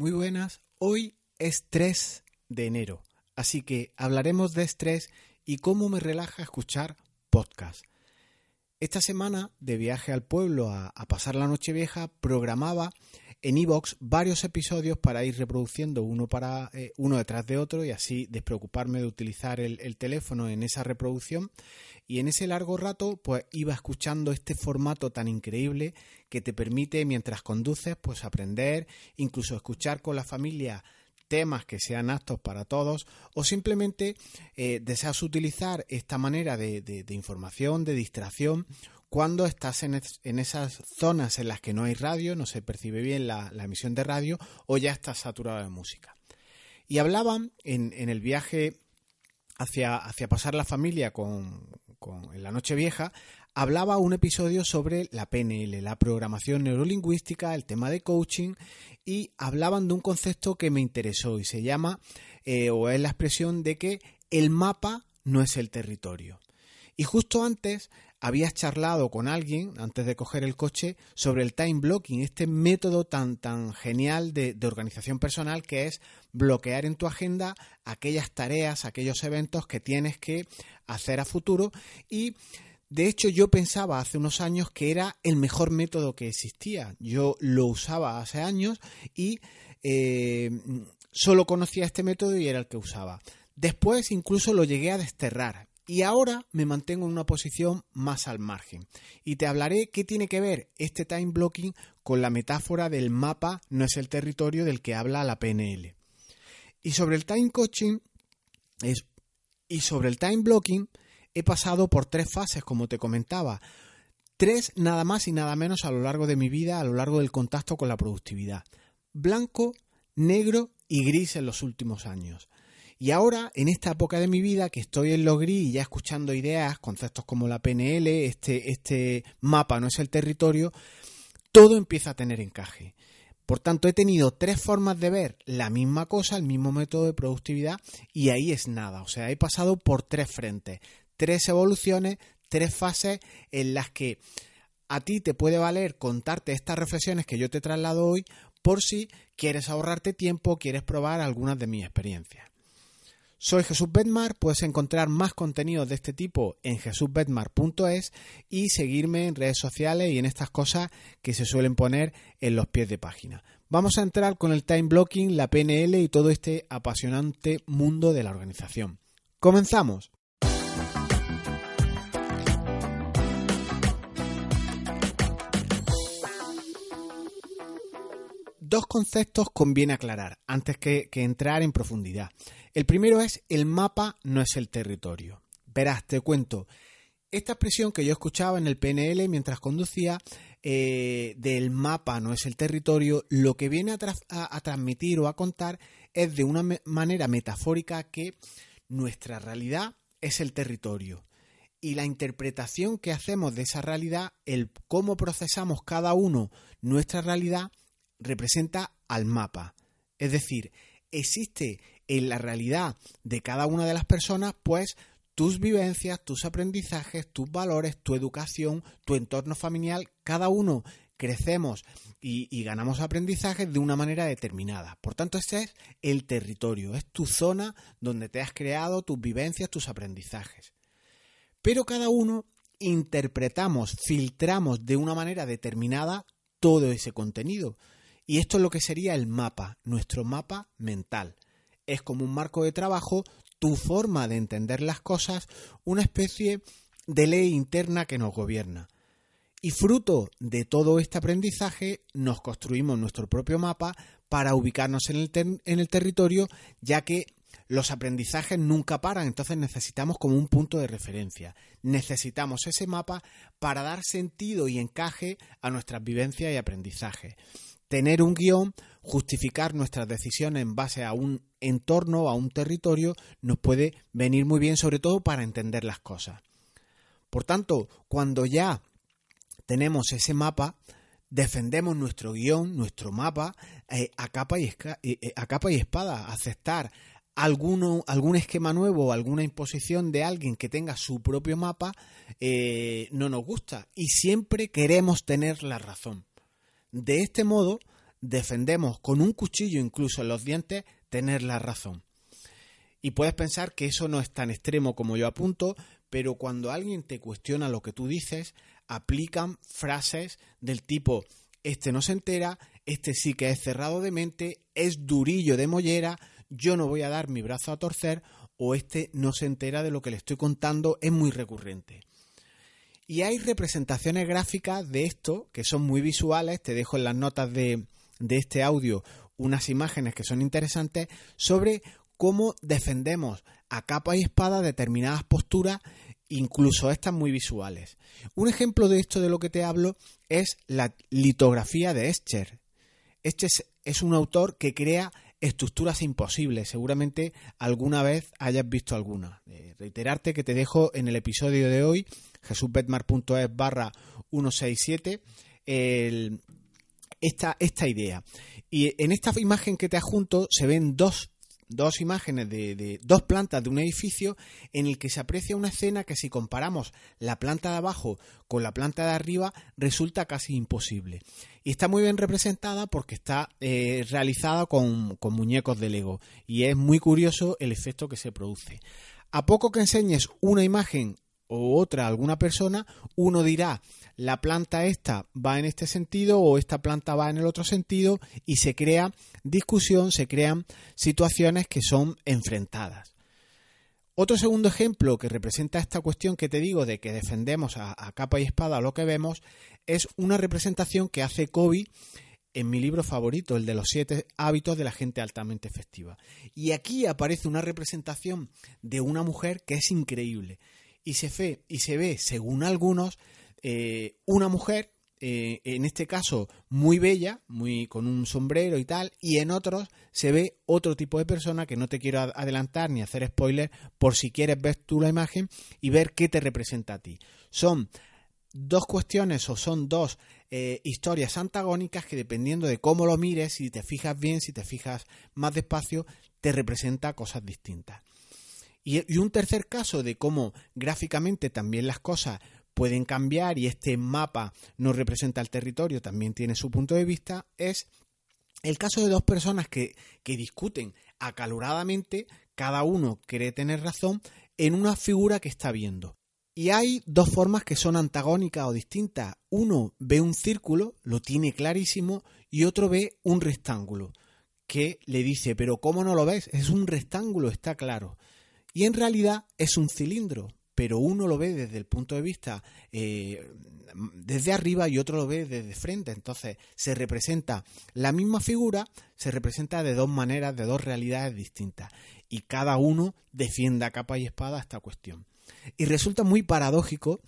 Muy buenas, hoy es 3 de enero, así que hablaremos de estrés y cómo me relaja escuchar podcast. Esta semana, de viaje al pueblo a, pasar la noche vieja, programaba en iVox varios episodios para ir reproduciendo uno, para, eh, uno detrás de otro y así despreocuparme de utilizar el, el, teléfono en esa reproducción. Y en ese largo rato, pues iba escuchando este formato tan increíble que te permite, mientras conduces, pues aprender, incluso escuchar con la familia temas que sean aptos para todos o simplemente eh, deseas utilizar esta manera de, información, de distracción, cuando estás en, esas zonas en las que no hay radio, no se percibe bien la, emisión de radio o ya estás saturado de música. Y hablaban en, el viaje hacia, hacia, pasar la familia con, con, en la noche vieja, hablaba un episodio sobre la PNL, la programación neurolingüística, el tema de coaching y hablaban de un concepto que me interesó y se llama eh, o es la expresión de que el mapa no es el territorio. Y justo antes habías charlado con alguien, antes de coger el coche, sobre el time blocking, este método tan, tan genial de, organización personal que es bloquear en tu agenda aquellas tareas, aquellos eventos que tienes que hacer a futuro y de hecho, yo pensaba hace unos años que era el mejor método que existía. Yo lo usaba hace años y eh, solo conocía este método y era el que usaba. Después incluso lo llegué a desterrar y ahora me mantengo en una posición más al margen. Y te hablaré qué tiene que ver este time blocking con la metáfora del mapa no es el territorio del que habla la PNL. Y sobre el time coaching es, y sobre el time blocking he pasado por tres fases, como te comentaba. Tres nada más y nada menos a lo largo de mi vida, a lo largo del contacto con la productividad. Blanco, negro y gris en los últimos años. Y ahora, en esta época de mi vida, que estoy en lo gris y ya escuchando ideas, conceptos como la PNL, este, este mapa no es el territorio, todo empieza a tener encaje. Por tanto, he tenido tres formas de ver la misma cosa, el mismo método de productividad, y ahí es nada. O sea, he pasado por tres frentes tres evoluciones, tres fases en las que a ti te puede valer contarte estas reflexiones que yo te traslado hoy por si quieres ahorrarte tiempo, quieres probar algunas de mis experiencias. Soy Jesús Bedmar, puedes encontrar más contenido de este tipo en jesusbedmar.es y seguirme en redes sociales y en estas cosas que se suelen poner en los pies de página. Vamos a entrar con el time blocking, la PNL y todo este apasionante mundo de la organización. Comenzamos. Dos conceptos conviene aclarar antes que, entrar en profundidad. El primero es el mapa no es el territorio. Verás, te cuento. Esta expresión que yo escuchaba en el PNL mientras conducía eh, del mapa no es el territorio, lo que viene a, transmitir o a contar es de una manera metafórica que nuestra realidad es el territorio y la interpretación que hacemos de esa realidad, el cómo procesamos cada uno nuestra realidad, representa al mapa. Es decir, existe en la realidad de cada una de las personas, pues tus vivencias, tus aprendizajes, tus valores, tu educación, tu entorno familiar, cada uno crecemos y, ganamos aprendizajes de una manera determinada. Por tanto, ese es el territorio, es tu zona donde te has creado tus vivencias, tus aprendizajes. Pero cada uno interpretamos, filtramos de una manera determinada todo ese contenido. Y esto es lo que sería el mapa, nuestro mapa mental. Es como un marco de trabajo, tu forma de entender las cosas, una especie de ley interna que nos gobierna. Y fruto de todo este aprendizaje nos construimos nuestro propio mapa para ubicarnos en el, en el territorio, ya que los aprendizajes nunca paran, entonces necesitamos como un punto de referencia. Necesitamos ese mapa para dar sentido y encaje a nuestras vivencias y aprendizajes tener un guion, justificar nuestras decisiones en base a un entorno, a un territorio, nos puede venir muy bien, sobre todo para entender las cosas. Por tanto, cuando ya tenemos ese mapa, defendemos nuestro guion, nuestro mapa, eh, a, capa y eh, eh, a capa y espada, aceptar alguno, algún esquema nuevo alguna imposición de alguien que tenga su propio mapa, no nos gusta y siempre queremos tener la razón. De este modo, defendemos con un cuchillo incluso en los dientes tener la razón. Y puedes pensar que eso no es tan extremo como yo apunto, pero cuando alguien te cuestiona lo que tú dices, aplican frases del tipo este no se entera, este sí que es cerrado de mente, es durillo de mollera, yo no voy a dar mi brazo a torcer, o este no se entera de lo que le estoy contando, es muy recurrente. Y hay representaciones gráficas de esto que son muy visuales, te dejo en las notas de, este audio unas imágenes que son interesantes sobre cómo defendemos a capa y espada determinadas posturas, incluso estas muy visuales. Un ejemplo de esto de lo que te hablo es la litografía de Escher. Este es, un autor que crea estructuras imposibles. Seguramente alguna vez hayas visto alguna. Eh, reiterarte que te dejo en el episodio de hoy, jesusbetmar.es barra 167, esta, esta idea. Y en esta imagen que te adjunto se ven dos dos imágenes de, dos plantas de un edificio en el que se aprecia una escena que si comparamos la planta de abajo con la planta de arriba resulta casi imposible. Y está muy bien representada porque está eh, realizada con, con muñecos de Lego y es muy curioso el efecto que se produce. A poco que enseñes una imagen o otra a alguna persona, uno dirá la planta esta va en este sentido o esta planta va en el otro sentido y se crea discusión, se crean situaciones que son enfrentadas. Otro segundo ejemplo que representa esta cuestión que te digo de que defendemos a, capa y espada lo que vemos es una representación que hace Kobe en mi libro favorito, el de los siete hábitos de la gente altamente efectiva. Y aquí aparece una representación de una mujer que es increíble. Y se ve, y se ve según algunos, eh, una mujer, eh, en este caso muy bella, muy con un sombrero y tal, y en otros se ve otro tipo de persona que no te quiero adelantar ni hacer spoiler por si quieres ver tú la imagen y ver qué te representa a ti. Son dos cuestiones o son dos eh, historias antagónicas que dependiendo de cómo lo mires, si te fijas bien, si te fijas más despacio, te representa cosas distintas. Y un tercer caso de cómo gráficamente también las cosas pueden cambiar y este mapa no representa el territorio, también tiene su punto de vista, es el caso de dos personas que, que discuten acaloradamente, cada uno cree tener razón, en una figura que está viendo. Y hay dos formas que son antagónicas o distintas. Uno ve un círculo, lo tiene clarísimo, y otro ve un rectángulo, que le dice, pero ¿cómo no lo ves? Es un rectángulo, está claro. Y en realidad es un cilindro, pero uno lo ve desde el punto de vista eh, desde arriba y otro lo ve desde frente. Entonces se representa la misma figura, se representa de dos maneras, de dos realidades distintas. Y cada uno defiende a capa y espada esta cuestión. Y resulta muy paradójico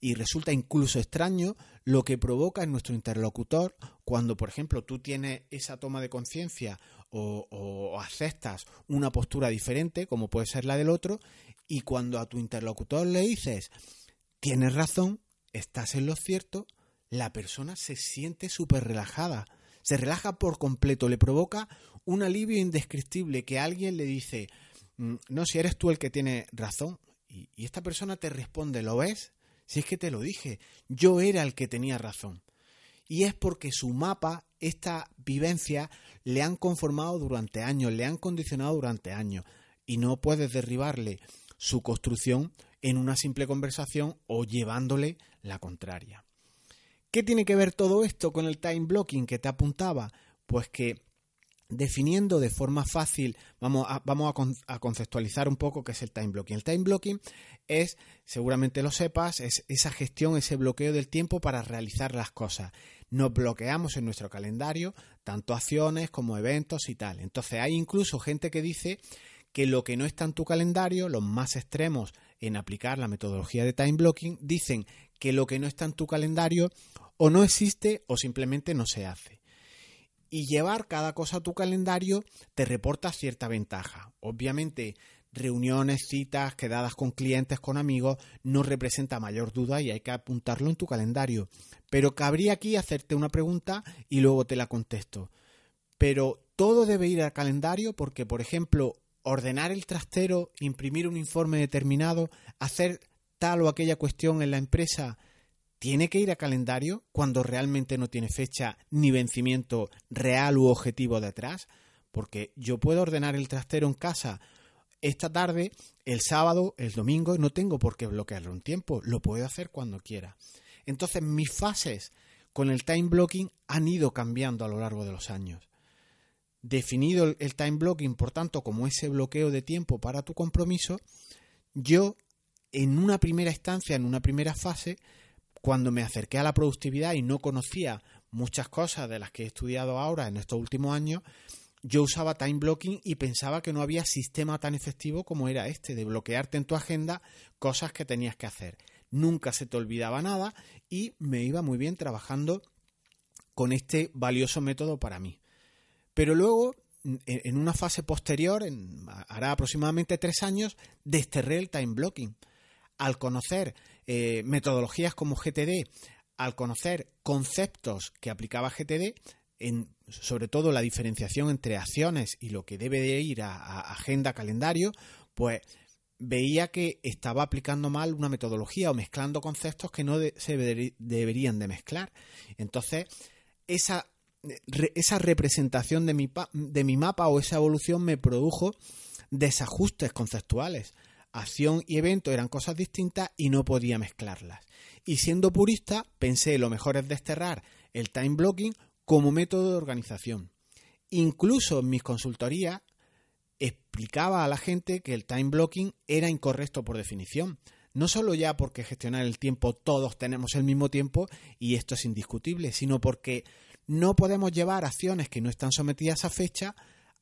y resulta incluso extraño lo que provoca en nuestro interlocutor cuando, por ejemplo, tú tienes esa toma de conciencia o, aceptas una postura diferente, como puede ser la del otro, y cuando a tu interlocutor le dices, tienes razón, estás en lo cierto, la persona se siente súper relajada, se relaja por completo, le provoca un alivio indescriptible que alguien le dice, mm, no, si eres tú el que tiene razón, y esta persona te responde, ¿lo ves? Si es que te lo dije, yo era el que tenía razón. Y es porque su mapa, esta vivencia, le han conformado durante años, le han condicionado durante años. Y no puedes derribarle su construcción en una simple conversación o llevándole la contraria. ¿Qué tiene que ver todo esto con el time blocking que te apuntaba? Pues que definiendo de forma fácil, vamos, a, vamos a, conceptualizar un poco qué es el time blocking. El time blocking es, seguramente lo sepas, es esa gestión, ese bloqueo del tiempo para realizar las cosas. Nos bloqueamos en nuestro calendario tanto acciones como eventos y tal. Entonces hay incluso gente que dice que lo que no está en tu calendario, los más extremos en aplicar la metodología de time blocking, dicen que lo que no está en tu calendario o no existe o simplemente no se hace. Y llevar cada cosa a tu calendario te reporta cierta ventaja. Obviamente, reuniones, citas, quedadas con clientes, con amigos, no representa mayor duda y hay que apuntarlo en tu calendario. Pero cabría aquí hacerte una pregunta y luego te la contesto. Pero todo debe ir al calendario porque, por ejemplo, ordenar el trastero, imprimir un informe determinado, hacer tal o aquella cuestión en la empresa, tiene que ir a calendario cuando realmente no tiene fecha ni vencimiento real u objetivo detrás, porque yo puedo ordenar el trastero en casa esta tarde, el sábado, el domingo, no tengo por qué bloquearlo un tiempo, lo puedo hacer cuando quiera. Entonces mis fases con el time blocking han ido cambiando a lo largo de los años. Definido el time blocking, por tanto, como ese bloqueo de tiempo para tu compromiso, yo en una primera instancia, en una primera fase, cuando me acerqué a la productividad y no conocía muchas cosas de las que he estudiado ahora en estos últimos años, yo usaba time blocking y pensaba que no había sistema tan efectivo como era este, de bloquearte en tu agenda cosas que tenías que hacer. Nunca se te olvidaba nada y me iba muy bien trabajando con este valioso método para mí. Pero luego, en una fase posterior, hará aproximadamente tres años, desterré el time blocking. Al conocer eh, metodologías como GTD, al conocer conceptos que aplicaba GTD, en, sobre todo la diferenciación entre acciones y lo que debe de ir a, agenda calendario, pues veía que estaba aplicando mal una metodología o mezclando conceptos que no se deberían de mezclar. Entonces, esa, esa representación de mi, de mi mapa o esa evolución me produjo desajustes conceptuales. Acción y evento eran cosas distintas y no podía mezclarlas. Y siendo purista, pensé lo mejor es desterrar el time blocking como método de organización. Incluso en mis consultorías explicaba a la gente que el time blocking era incorrecto por definición. No solo ya porque gestionar el tiempo todos tenemos el mismo tiempo y esto es indiscutible, sino porque no podemos llevar acciones que no están sometidas a fecha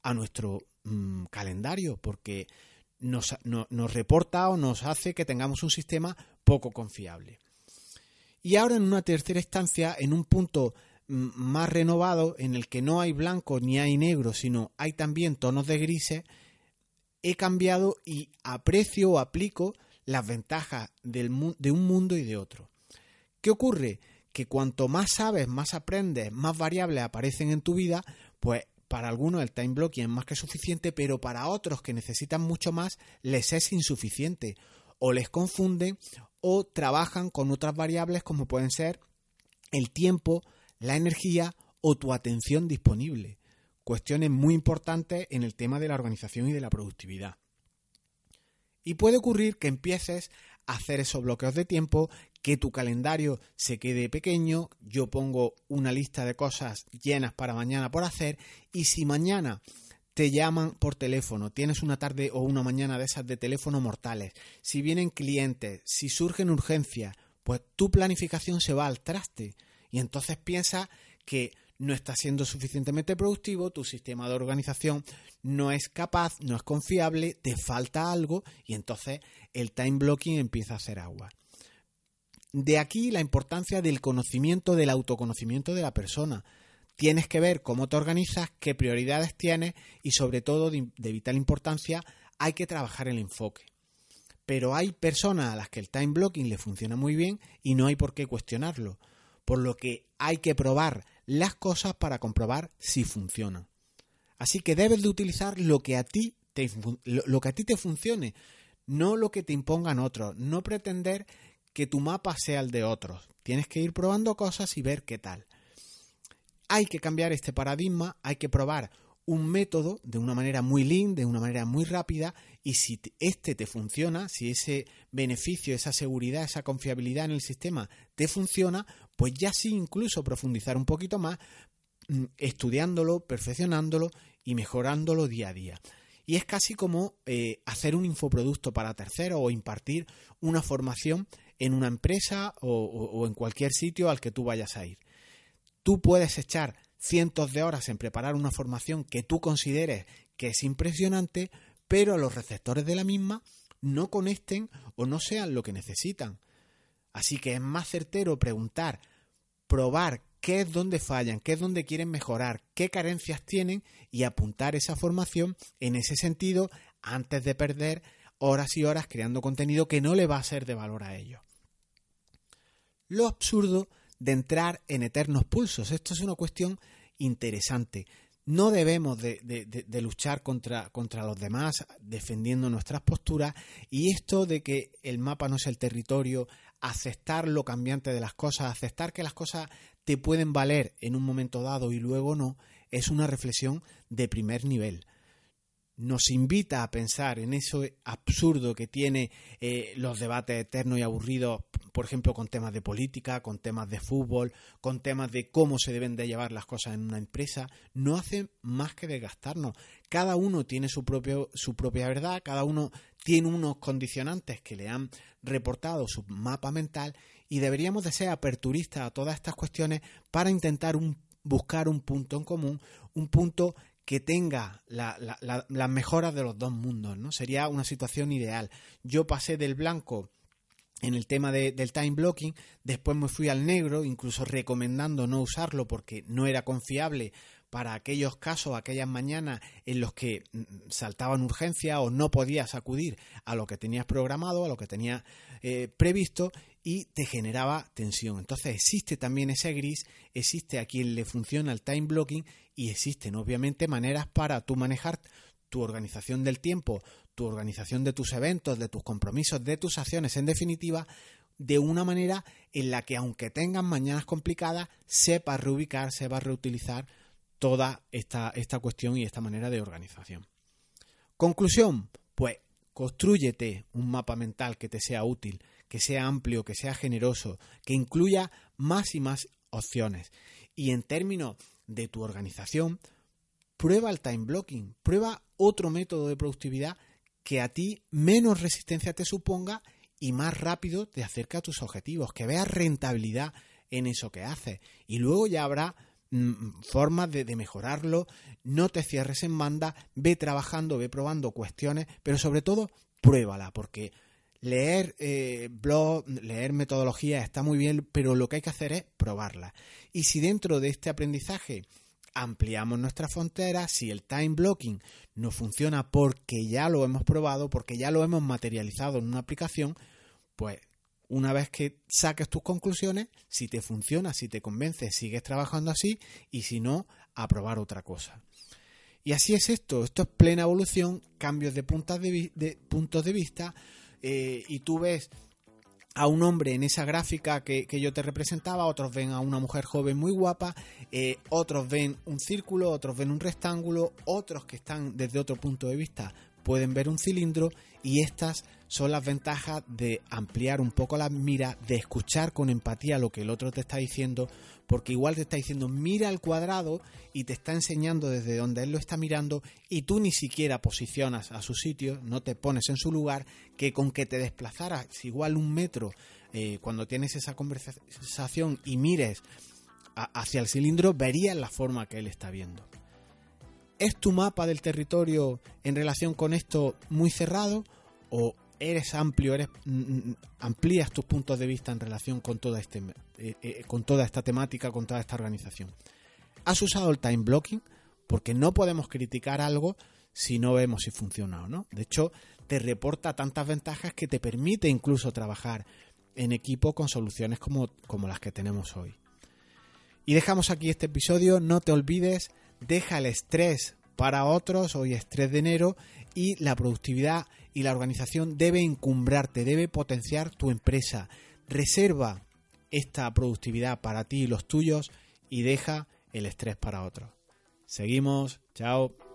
a nuestro mm, calendario, porque nos, nos reporta o nos hace que tengamos un sistema poco confiable. Y ahora en una tercera instancia, en un punto más renovado en el que no hay blanco ni hay negro, sino hay también tonos de grises, he cambiado y aprecio o aplico las ventajas del, de un mundo y de otro. ¿Qué ocurre? Que cuanto más sabes, más aprendes, más variables aparecen en tu vida, pues para algunos el time blocking es más que suficiente, pero para otros que necesitan mucho más les es insuficiente o les confunden o trabajan con otras variables como pueden ser el tiempo, la energía o tu atención disponible. Cuestiones muy importantes en el tema de la organización y de la productividad. Y puede ocurrir que empieces a hacer esos bloqueos de tiempo, que tu calendario se quede pequeño, yo pongo una lista de cosas llenas para mañana por hacer y si mañana te llaman por teléfono, tienes una tarde o una mañana de esas de teléfono mortales, si vienen clientes, si surgen urgencias, pues tu planificación se va al traste y entonces piensa que no estás siendo suficientemente productivo, tu sistema de organización no es capaz, no es confiable, te falta algo y entonces el time blocking empieza a hacer agua. De aquí la importancia del conocimiento, del autoconocimiento de la persona. Tienes que ver cómo te organizas, qué prioridades tienes y sobre todo de, vital importancia hay que trabajar el enfoque. Pero hay personas a las que el time blocking le funciona muy bien y no hay por qué cuestionarlo por lo que hay que probar las cosas para comprobar si funcionan. Así que debes de utilizar lo que a ti te, lo que a ti te funcione, no lo que te impongan otros, no pretender que tu mapa sea el de otros. Tienes que ir probando cosas y ver qué tal. Hay que cambiar este paradigma, hay que probar un método de una manera muy lean, de una manera muy rápida, y si este te funciona, si ese beneficio, esa seguridad, esa confiabilidad en el sistema te funciona, pues ya sí incluso profundizar un poquito más, mm, estudiándolo, perfeccionándolo y mejorándolo día a día. Y es casi como eh, hacer un infoproducto para terceros o impartir una formación en una empresa o en cualquier sitio al que tú vayas a ir. Tú puedes echar cientos de horas en preparar una formación que tú consideres que es impresionante, pero los receptores de la misma no conecten o no sean lo que necesitan. Así que es más certero preguntar, probar qué es donde fallan, qué es donde quieren mejorar, qué carencias tienen y apuntar esa formación en ese sentido antes de perder horas y horas creando contenido que no le va a ser de valor a ellos. Lo absurdo de entrar en eternos pulsos. Esto es una cuestión interesante. No debemos de, luchar contra, contra, los demás defendiendo nuestras posturas y esto de que el mapa no es el territorio, aceptar lo cambiante de las cosas, aceptar que las cosas te pueden valer en un momento dado y luego no, es una reflexión de primer nivel nos invita a pensar en eso absurdo que tiene eh, los debates eternos y aburridos, por ejemplo, con temas de política, con temas de fútbol, con temas de cómo se deben de llevar las cosas en una empresa, no hace más que desgastarnos. Cada uno tiene su, propio, su propia verdad, cada uno tiene unos condicionantes que le han reportado su mapa mental y deberíamos de ser aperturistas a todas estas cuestiones para intentar buscar un punto en común, un punto que tenga las mejoras de los dos mundos, ¿no? Sería una situación ideal. Yo pasé del blanco en el tema del time blocking, después me fui al negro, incluso recomendando no usarlo porque no era confiable para aquellos casos, aquellas mañanas en los que mm, saltaban urgencia o no podías acudir a lo que tenías programado, a lo que tenías eh, previsto y te generaba tensión. Entonces existe también ese gris, existe a quien le funciona el time blocking y existen obviamente maneras para tú manejar tu organización del tiempo, tu organización de tus eventos, de tus compromisos, de tus acciones, en definitiva, de una manera en la que aunque tengan mañanas complicadas, sepas reubicar, sepas reutilizar toda esta, esta cuestión y esta manera de organización. Conclusión, pues construyete un mapa mental que te sea útil, que sea amplio, que sea generoso, que incluya más y más opciones. Y en términos de tu organización, prueba el time blocking, prueba otro método de productividad que a ti menos resistencia te suponga y más rápido te acerca a tus objetivos, que veas rentabilidad en eso que haces. Y luego ya habrá formas de, mejorarlo, no te cierres en banda, ve trabajando, ve probando cuestiones, pero sobre todo pruébala, porque leer eh, blog, leer metodología está muy bien, pero lo que hay que hacer es probarla. Y si dentro de este aprendizaje ampliamos nuestra frontera, si el time blocking no funciona porque ya lo hemos probado, porque ya lo hemos materializado en una aplicación, pues una vez que saques tus conclusiones, si te funciona, si te convence, sigues trabajando así y si no, a probar otra cosa. Y así es esto, esto es plena evolución, cambios de, puntos de, vista eh, y tú ves a un hombre en esa gráfica que, yo te representaba, otros ven a una mujer joven muy guapa, eh, otros ven un círculo, otros ven un rectángulo, otros que están desde otro punto de vista pueden ver un cilindro y estas son las ventajas de ampliar un poco la mira, de escuchar con empatía lo que el otro te está diciendo, porque igual te está diciendo mira el cuadrado y te está enseñando desde donde él lo está mirando y tú ni siquiera posicionas a su sitio, no te pones en su lugar, que con que te desplazaras igual un metro eh, cuando tienes esa conversación y mires hacia el cilindro, verías la forma que él está viendo. ¿Es tu mapa del territorio en relación con esto muy cerrado o eres amplio, eres mm, mm, amplías tus puntos de vista en relación con toda este eh, eh, con toda esta temática, con toda esta organización? ¿Has usado el time blocking? Porque no podemos criticar algo si no vemos si funciona o no. De hecho, te reporta tantas ventajas que te permite incluso trabajar en equipo con soluciones como, como las que tenemos hoy. Y dejamos aquí este episodio. No te olvides deja el estrés para otros, hoy es 3 de enero, y la productividad y la organización debe encumbrarte, debe potenciar tu empresa. Reserva esta productividad para ti y los tuyos y deja el estrés para otros. Seguimos, chao.